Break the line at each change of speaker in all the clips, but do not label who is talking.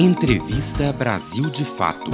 Entrevista Brasil de Fato.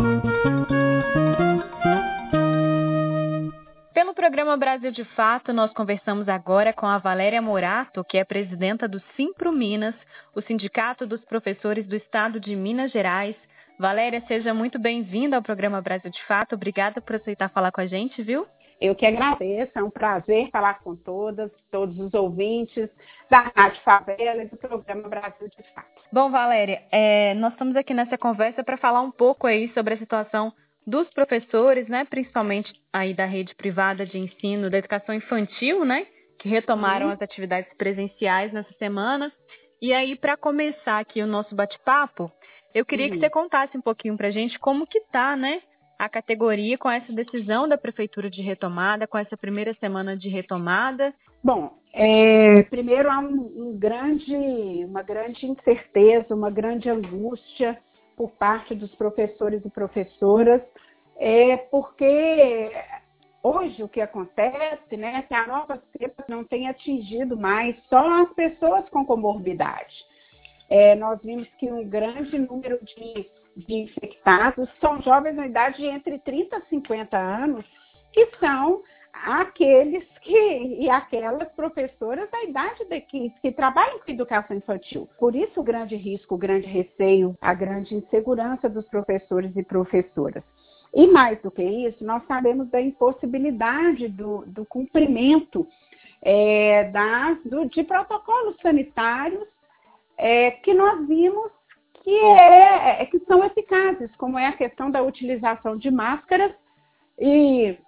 Pelo programa Brasil de Fato, nós conversamos agora com a Valéria Morato, que é presidenta do Simpro Minas, o Sindicato dos Professores do Estado de Minas Gerais. Valéria, seja muito bem-vinda ao programa Brasil de Fato. Obrigada por aceitar falar com a gente, viu?
Eu que agradeço, é um prazer falar com todas, todos os ouvintes da Rádio Favela e do programa Brasil de Fato.
Bom, Valéria, é, nós estamos aqui nessa conversa para falar um pouco aí sobre a situação dos professores, né, principalmente aí da rede privada de ensino da educação infantil, né, que retomaram as atividades presenciais nessa semana. E aí, para começar aqui o nosso bate-papo, eu queria que você contasse um pouquinho para a gente como que tá, né, a categoria com essa decisão da prefeitura de retomada, com essa primeira semana de retomada?
Bom, é, primeiro há um, um grande, uma grande incerteza, uma grande angústia por parte dos professores e professoras, é porque hoje o que acontece, né, é que a nova cepa não tem atingido mais só as pessoas com comorbidade. É, nós vimos que um grande número de de infectados são jovens na idade de entre 30 e 50 anos, que são aqueles que e aquelas professoras da idade de que, que trabalham com educação infantil. Por isso o grande risco, o grande receio, a grande insegurança dos professores e professoras. E mais do que isso, nós sabemos da impossibilidade do, do cumprimento é, das, do, de protocolos sanitários é, que nós vimos que, é, é, que são eficazes, como é a questão da utilização de máscaras e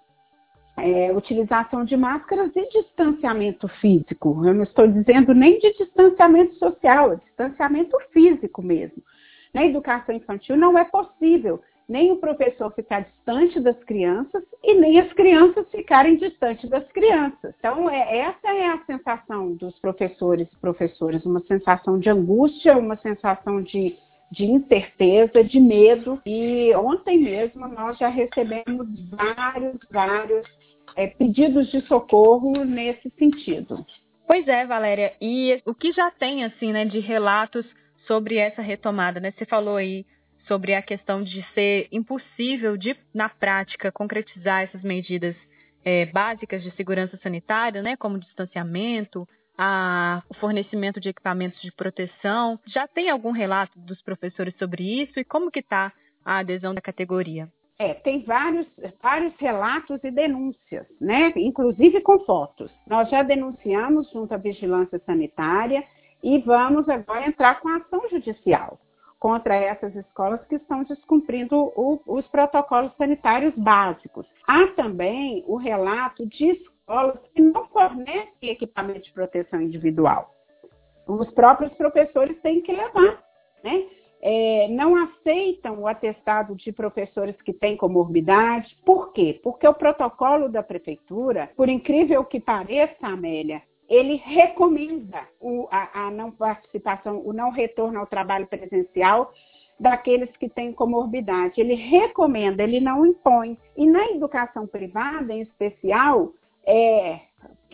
é, utilização de máscaras e distanciamento físico. Eu não estou dizendo nem de distanciamento social, é distanciamento físico mesmo. Na educação infantil não é possível nem o professor ficar distante das crianças e nem as crianças ficarem distantes das crianças. Então, é, essa é a sensação dos professores e professoras, uma sensação de angústia, uma sensação de de incerteza, de medo. E ontem mesmo nós já recebemos vários, vários é, pedidos de socorro nesse sentido.
Pois é, Valéria. E o que já tem assim, né, de relatos sobre essa retomada, né? Você falou aí sobre a questão de ser impossível de, na prática, concretizar essas medidas é, básicas de segurança sanitária, né, como distanciamento, a, o fornecimento de equipamentos de proteção. Já tem algum relato dos professores sobre isso e como que está a adesão da categoria?
É, tem vários, vários relatos e denúncias, né? Inclusive com fotos. Nós já denunciamos junto à Vigilância Sanitária e vamos agora entrar com ação judicial contra essas escolas que estão descumprindo o, os protocolos sanitários básicos. Há também o relato de escolas que não fornecem equipamento de proteção individual. Os próprios professores têm que levar, né? É, não aceitam o atestado de professores que têm comorbidade. Por quê? Porque o protocolo da prefeitura, por incrível que pareça, Amélia, ele recomenda o, a, a não participação, o não retorno ao trabalho presencial daqueles que têm comorbidade. Ele recomenda, ele não impõe. E na educação privada, em especial, é,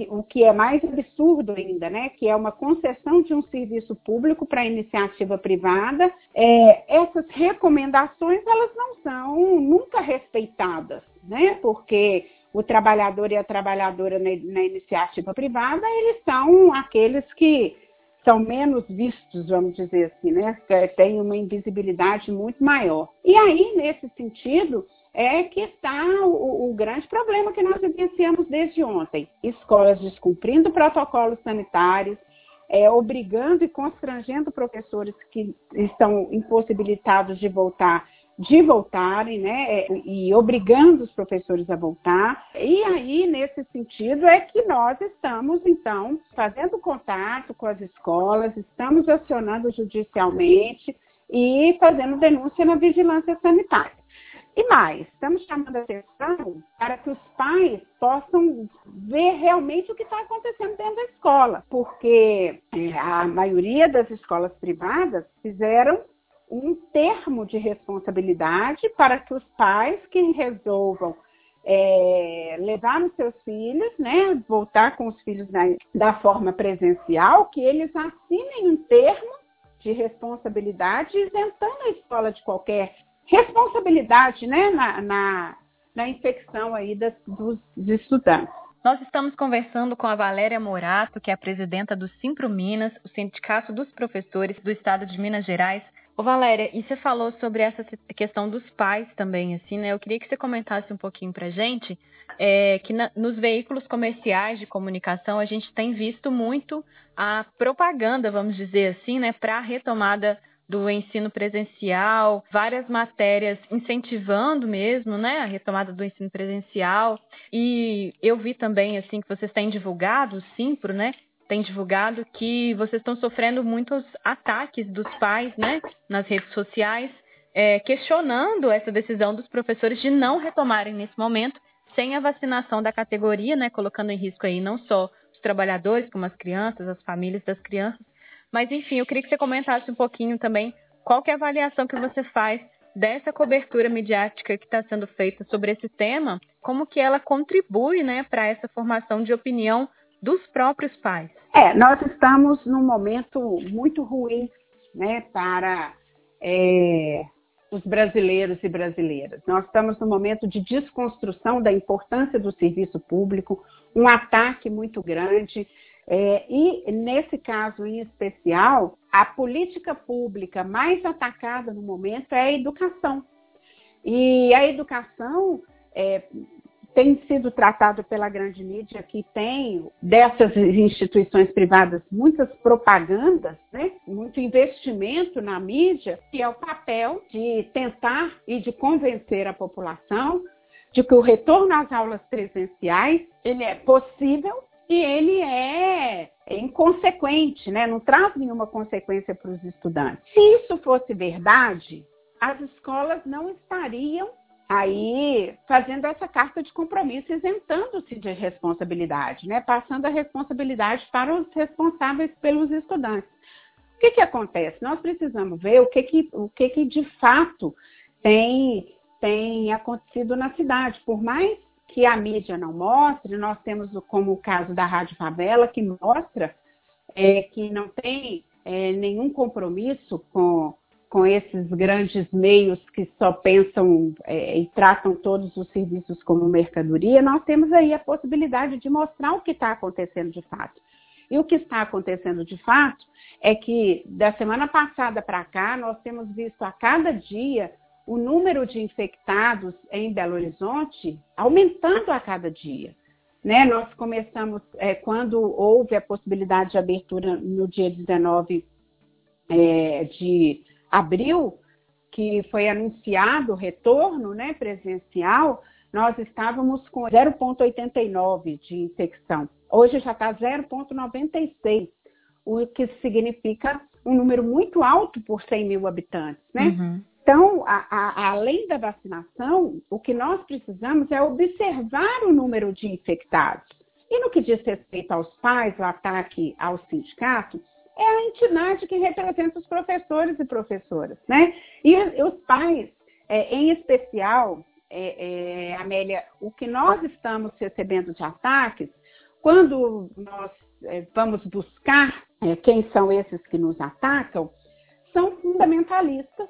o que é mais absurdo ainda, né, que é uma concessão de um serviço público para iniciativa privada, é, essas recomendações elas não são nunca respeitadas, né, porque o trabalhador e a trabalhadora na, na iniciativa privada eles são aqueles que são menos vistos, vamos dizer assim, né, tem uma invisibilidade muito maior. E aí nesse sentido é que está o, o, grande problema que nós vivenciamos desde ontem. Escolas descumprindo protocolos sanitários, é, obrigando e constrangendo professores que estão impossibilitados de voltar, de voltarem, né, é, e obrigando os professores a voltar. E aí, nesse sentido, é que nós estamos, então, fazendo contato com as escolas, estamos acionando judicialmente e fazendo denúncia na vigilância sanitária. E mais, estamos chamando a atenção para que os pais possam ver realmente o que está acontecendo dentro da escola, porque é, a maioria das escolas privadas fizeram um termo de responsabilidade para que os pais que resolvam é, levar os seus filhos, né, voltar com os filhos na, da forma presencial, que eles assinem um termo de responsabilidade, isentando a escola de qualquer responsabilidade né, na, na, na infecção aí das, dos estudantes.
Nós estamos conversando com a Valéria Morato, que é a presidenta do Simpro Minas, o Sindicato dos Professores do Estado de Minas Gerais. Ô Valéria, e você falou sobre essa questão dos pais também, assim, né? Eu queria que você comentasse um pouquinho pra gente, é, que na, nos veículos comerciais de comunicação a gente tem visto muito a propaganda, vamos dizer assim, né, para a retomada do ensino presencial, várias matérias incentivando mesmo, né, a retomada do ensino presencial. E eu vi também assim que vocês têm divulgado, o Simpro, né, tem divulgado que vocês estão sofrendo muitos ataques dos pais, né, nas redes sociais, é, questionando essa decisão dos professores de não retomarem nesse momento sem a vacinação da categoria, né, colocando em risco aí não só os trabalhadores, como as crianças, as famílias das crianças, mas, enfim, eu queria que você comentasse um pouquinho também qual que é a avaliação que você faz dessa cobertura midiática que está sendo feita sobre esse tema, como que ela contribui né, para essa formação de opinião dos próprios pais.
É, nós estamos num momento muito ruim né, para é, os brasileiros e brasileiras. Nós estamos num momento de desconstrução da importância do serviço público, um ataque muito grande é, e, nesse caso em especial, a política pública mais atacada no momento é a educação. E a educação é, tem sido tratada pela grande mídia, que tem dessas instituições privadas muitas propagandas, né? muito investimento na mídia, que é o papel de tentar e de convencer a população de que o retorno às aulas presenciais ele é possível e ele é, é inconsequente, né? não traz nenhuma consequência para os estudantes. Se isso fosse verdade, as escolas não estariam aí fazendo essa carta de compromisso, isentando-se de responsabilidade, né? passando a responsabilidade para os responsáveis pelos estudantes. O que, que acontece? Nós precisamos ver o que, que, o que, que de fato tem, tem acontecido na cidade. Por mais que a mídia não mostre, nós temos como o caso da Rádio Favela, que mostra é, que não tem é, nenhum compromisso com, com esses grandes meios que só pensam é, e tratam todos os serviços como mercadoria, nós temos aí a possibilidade de mostrar o que está acontecendo de fato. E o que está acontecendo de fato é que da semana passada para cá, nós temos visto a cada dia o número de infectados em Belo Horizonte aumentando a cada dia. Né? Nós começamos, é, quando houve a possibilidade de abertura no dia 19 é, de abril, que foi anunciado o retorno né, presencial, nós estávamos com 0,89 de infecção. Hoje já está 0,96, o que significa um número muito alto por 100 mil habitantes, né? Uhum. Então, a, a, além da vacinação, o que nós precisamos é observar o número de infectados. E no que diz respeito aos pais, o ataque ao sindicato, é a entidade que representa os professores e professoras, né? E, os pais, é, em especial, é, é, Amélia, o que nós estamos recebendo de ataques, quando nós é, vamos buscar é, quem são esses que nos atacam, são fundamentalistas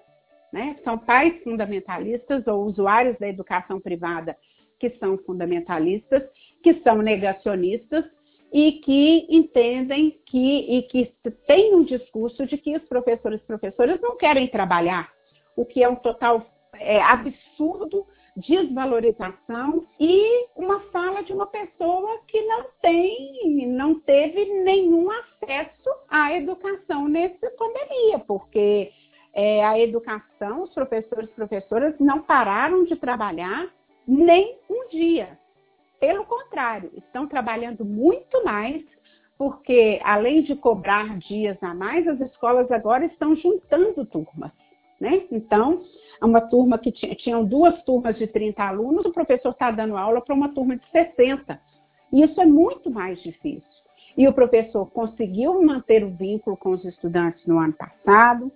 né? São pais fundamentalistas ou usuários da educação privada que são fundamentalistas, que são negacionistas e que entendem que e que têm um discurso de que os professores e professoras não querem trabalhar, o que é um total é, absurdo, desvalorização e uma fala de uma pessoa que não tem, não teve nenhum acesso à educação nessa pandemia, porque é, a educação, os professores e professoras não pararam de trabalhar nem um dia. Pelo contrário, estão trabalhando muito mais, porque além de cobrar dias a mais, as escolas agora estão juntando turmas. Né? Então, uma turma que tinha, tinham duas turmas de 30 alunos, o professor está dando aula para uma turma de 60. E isso é muito mais difícil. E o professor conseguiu manter o vínculo com os estudantes no ano passado,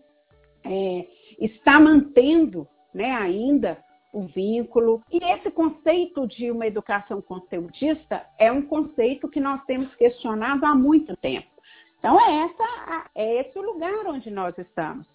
é, está mantendo né, ainda o vínculo. E esse conceito de uma educação conteudista é um conceito que nós temos questionado há muito tempo. Então, é, essa, é esse o lugar onde nós estamos.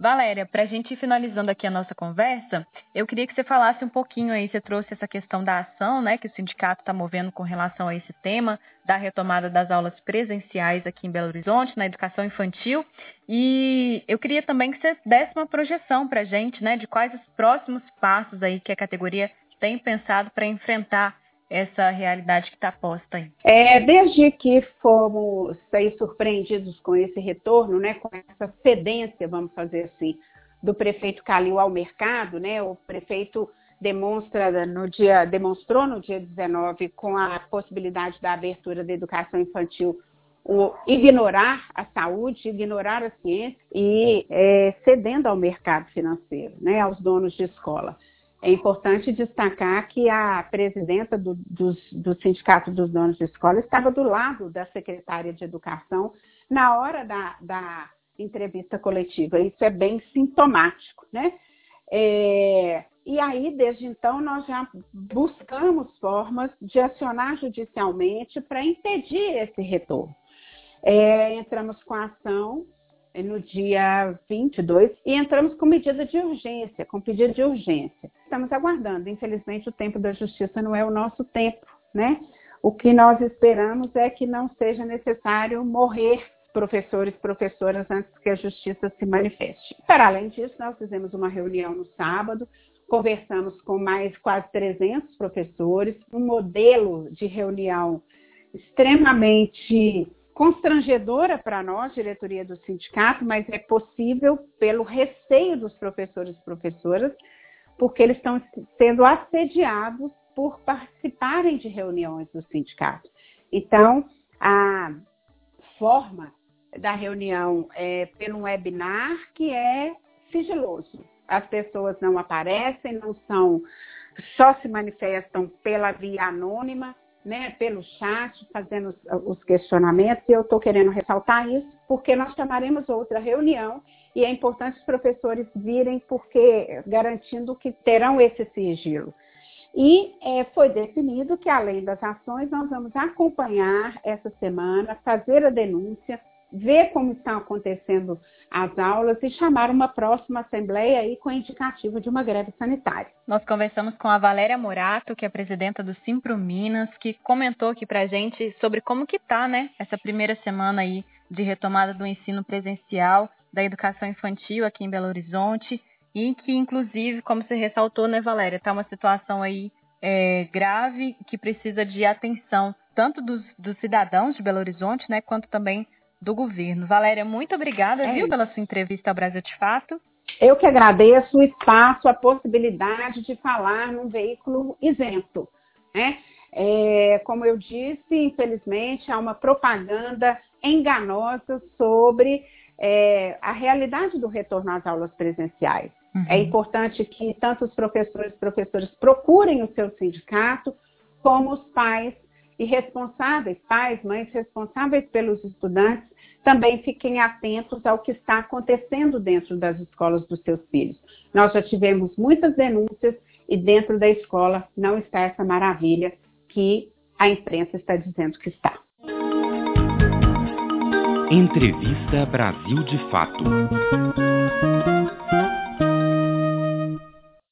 Valéria, para a gente ir finalizando aqui a nossa conversa, eu queria que você falasse um pouquinho aí, você trouxe essa questão da ação, né, que o sindicato está movendo com relação a esse tema, da retomada das aulas presenciais aqui em Belo Horizonte, na educação infantil, e eu queria também que você desse uma projeção para a gente, né, de quais os próximos passos aí que a categoria tem pensado para enfrentar essa realidade que está posta aí?
É, desde que fomos aí surpreendidos com esse retorno, né, com essa cedência, vamos fazer assim, do prefeito Calil ao mercado, né, o prefeito demonstra no dia, demonstrou no dia 19 com a possibilidade da abertura da educação infantil o ignorar a saúde, ignorar a ciência e é, cedendo ao mercado financeiro, né, aos donos de escola. É importante destacar que a presidenta do, do, do, Sindicato dos Donos de Escola estava do lado da secretária de Educação na hora da, da entrevista coletiva. Isso é bem sintomático, né? É, e aí, desde então, nós já buscamos formas de acionar judicialmente para impedir esse retorno. É, entramos com a ação no dia 22 e entramos com medida de urgência, com pedido de urgência. Estamos aguardando. Infelizmente, o tempo da justiça não é o nosso tempo, né? O que nós esperamos é que não seja necessário morrer professores professoras antes que a justiça se manifeste. Para além disso, nós fizemos uma reunião no sábado, conversamos com mais quase 300 professores, um modelo de reunião extremamente constrangedora para nós, diretoria do sindicato, mas é possível pelo receio dos professores e professoras, porque eles estão sendo assediados por participarem de reuniões do sindicato. Então, a forma da reunião é pelo webinar, que é sigiloso. As pessoas não aparecem, não são, só se manifestam pela via anônima, né, pelo chat, fazendo os, os questionamentos, e eu estou querendo ressaltar isso, porque nós chamaremos outra reunião e é importante os professores virem, porque garantindo que terão esse sigilo. E é, foi definido que, além das ações, nós vamos acompanhar essa semana, fazer a denúncia, ver como estão acontecendo as aulas e chamar uma próxima assembleia aí com indicativo de uma greve sanitária.
Nós conversamos com a Valéria Morato, que é presidenta do Simpro Minas, que comentou aqui pra gente sobre como que tá, né, essa primeira semana aí de retomada do ensino presencial da educação infantil aqui em Belo Horizonte e que, inclusive, como você ressaltou, né, Valéria, tá uma situação aí é, grave que precisa de atenção tanto dos, dos cidadãos de Belo Horizonte, né, quanto também do governo. Valéria, muito obrigada, é viu, pela sua entrevista ao Brasil de Fato.
Eu que agradeço o espaço, a possibilidade de falar num veículo isento. Né? É, como eu disse, infelizmente, há uma propaganda enganosa sobre é, a realidade do retorno às aulas presenciais. Uhum. É importante que tanto os professores e professores procurem o seu sindicato, como os pais e responsáveis, pais, mães responsáveis pelos estudantes, também fiquem atentos ao que está acontecendo dentro das escolas dos seus filhos. Nós já tivemos muitas denúncias e dentro da escola não está essa maravilha que a imprensa está dizendo que está.
Entrevista Brasil de Fato.